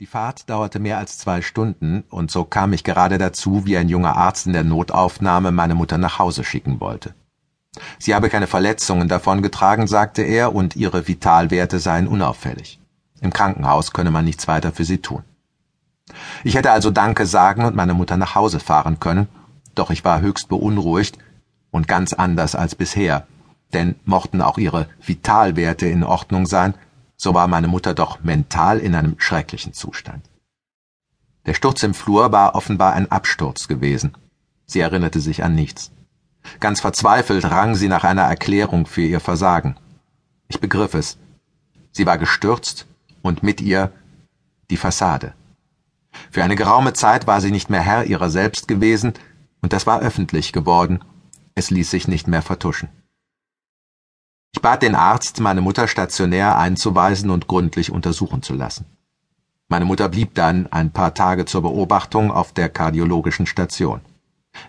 Die Fahrt dauerte mehr als zwei Stunden, und so kam ich gerade dazu, wie ein junger Arzt in der Notaufnahme meine Mutter nach Hause schicken wollte. Sie habe keine Verletzungen davongetragen, sagte er, und ihre Vitalwerte seien unauffällig. Im Krankenhaus könne man nichts weiter für sie tun. Ich hätte also Danke sagen und meine Mutter nach Hause fahren können, doch ich war höchst beunruhigt und ganz anders als bisher, denn mochten auch ihre Vitalwerte in Ordnung sein, so war meine Mutter doch mental in einem schrecklichen Zustand. Der Sturz im Flur war offenbar ein Absturz gewesen. Sie erinnerte sich an nichts. Ganz verzweifelt rang sie nach einer Erklärung für ihr Versagen. Ich begriff es. Sie war gestürzt und mit ihr die Fassade. Für eine geraume Zeit war sie nicht mehr Herr ihrer selbst gewesen, und das war öffentlich geworden. Es ließ sich nicht mehr vertuschen. Ich bat den Arzt, meine Mutter stationär einzuweisen und gründlich untersuchen zu lassen. Meine Mutter blieb dann ein paar Tage zur Beobachtung auf der kardiologischen Station.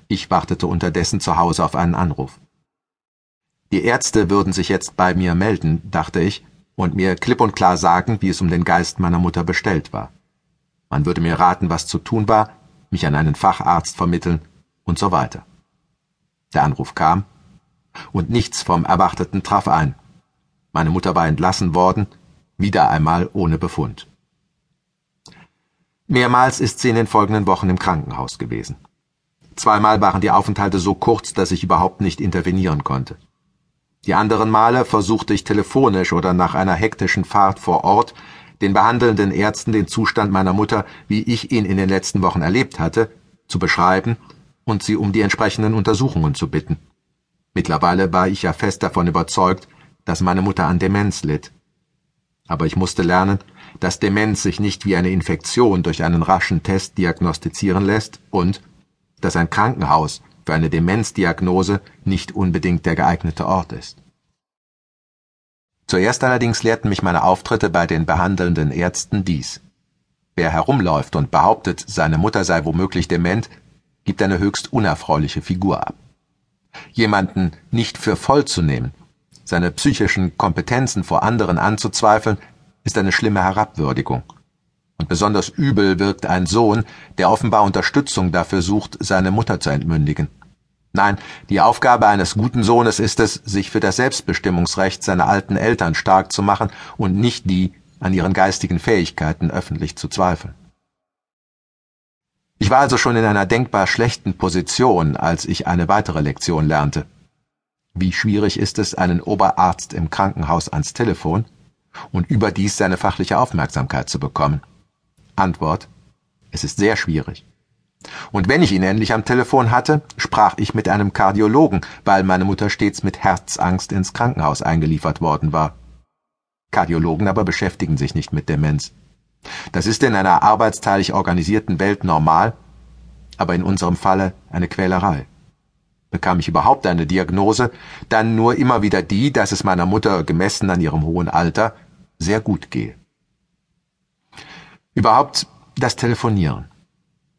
Ich wartete unterdessen zu Hause auf einen Anruf. Die Ärzte würden sich jetzt bei mir melden, dachte ich, und mir klipp und klar sagen, wie es um den Geist meiner Mutter bestellt war. Man würde mir raten, was zu tun war, mich an einen Facharzt vermitteln und so weiter. Der Anruf kam, und nichts vom Erwarteten traf ein. Meine Mutter war entlassen worden, wieder einmal ohne Befund. Mehrmals ist sie in den folgenden Wochen im Krankenhaus gewesen. Zweimal waren die Aufenthalte so kurz, dass ich überhaupt nicht intervenieren konnte. Die anderen Male versuchte ich telefonisch oder nach einer hektischen Fahrt vor Ort den behandelnden Ärzten den Zustand meiner Mutter, wie ich ihn in den letzten Wochen erlebt hatte, zu beschreiben und sie um die entsprechenden Untersuchungen zu bitten. Mittlerweile war ich ja fest davon überzeugt, dass meine Mutter an Demenz litt. Aber ich musste lernen, dass Demenz sich nicht wie eine Infektion durch einen raschen Test diagnostizieren lässt und dass ein Krankenhaus für eine Demenzdiagnose nicht unbedingt der geeignete Ort ist. Zuerst allerdings lehrten mich meine Auftritte bei den behandelnden Ärzten dies. Wer herumläuft und behauptet, seine Mutter sei womöglich dement, gibt eine höchst unerfreuliche Figur ab jemanden nicht für voll zu nehmen, seine psychischen Kompetenzen vor anderen anzuzweifeln, ist eine schlimme Herabwürdigung. Und besonders übel wirkt ein Sohn, der offenbar Unterstützung dafür sucht, seine Mutter zu entmündigen. Nein, die Aufgabe eines guten Sohnes ist es, sich für das Selbstbestimmungsrecht seiner alten Eltern stark zu machen und nicht die, an ihren geistigen Fähigkeiten öffentlich zu zweifeln. Ich war also schon in einer denkbar schlechten Position, als ich eine weitere Lektion lernte. Wie schwierig ist es, einen Oberarzt im Krankenhaus ans Telefon und überdies seine fachliche Aufmerksamkeit zu bekommen? Antwort Es ist sehr schwierig. Und wenn ich ihn endlich am Telefon hatte, sprach ich mit einem Kardiologen, weil meine Mutter stets mit Herzangst ins Krankenhaus eingeliefert worden war. Kardiologen aber beschäftigen sich nicht mit Demenz. Das ist in einer arbeitsteilig organisierten Welt normal, aber in unserem Falle eine Quälerei. Bekam ich überhaupt eine Diagnose, dann nur immer wieder die, dass es meiner Mutter, gemessen an ihrem hohen Alter, sehr gut gehe. Überhaupt das Telefonieren.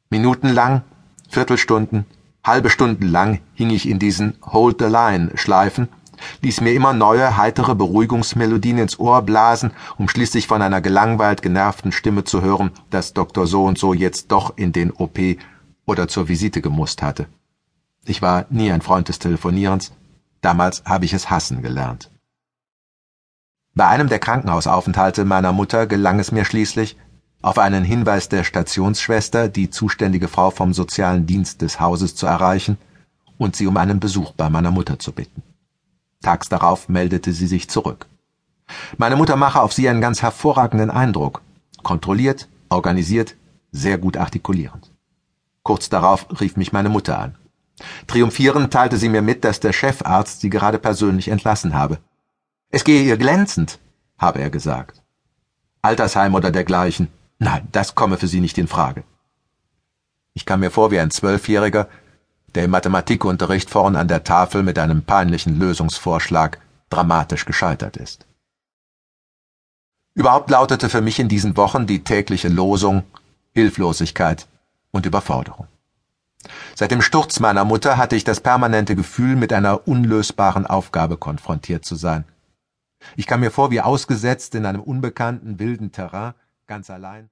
Minutenlang, Viertelstunden, halbe Stunden lang hing ich in diesen Hold the Line Schleifen ließ mir immer neue, heitere Beruhigungsmelodien ins Ohr blasen, um schließlich von einer gelangweilt genervten Stimme zu hören, dass Dr. So und so jetzt doch in den OP oder zur Visite gemusst hatte. Ich war nie ein Freund des Telefonierens, damals habe ich es hassen gelernt. Bei einem der Krankenhausaufenthalte meiner Mutter gelang es mir schließlich, auf einen Hinweis der Stationsschwester die zuständige Frau vom sozialen Dienst des Hauses zu erreichen und sie um einen Besuch bei meiner Mutter zu bitten. Tags darauf meldete sie sich zurück. Meine Mutter mache auf sie einen ganz hervorragenden Eindruck. Kontrolliert, organisiert, sehr gut artikulierend. Kurz darauf rief mich meine Mutter an. Triumphierend teilte sie mir mit, dass der Chefarzt sie gerade persönlich entlassen habe. Es gehe ihr glänzend, habe er gesagt. Altersheim oder dergleichen. Nein, das komme für sie nicht in Frage. Ich kam mir vor wie ein Zwölfjähriger, der im Mathematikunterricht vorn an der Tafel mit einem peinlichen Lösungsvorschlag dramatisch gescheitert ist. Überhaupt lautete für mich in diesen Wochen die tägliche Losung Hilflosigkeit und Überforderung. Seit dem Sturz meiner Mutter hatte ich das permanente Gefühl, mit einer unlösbaren Aufgabe konfrontiert zu sein. Ich kam mir vor wie ausgesetzt in einem unbekannten, wilden Terrain, ganz allein.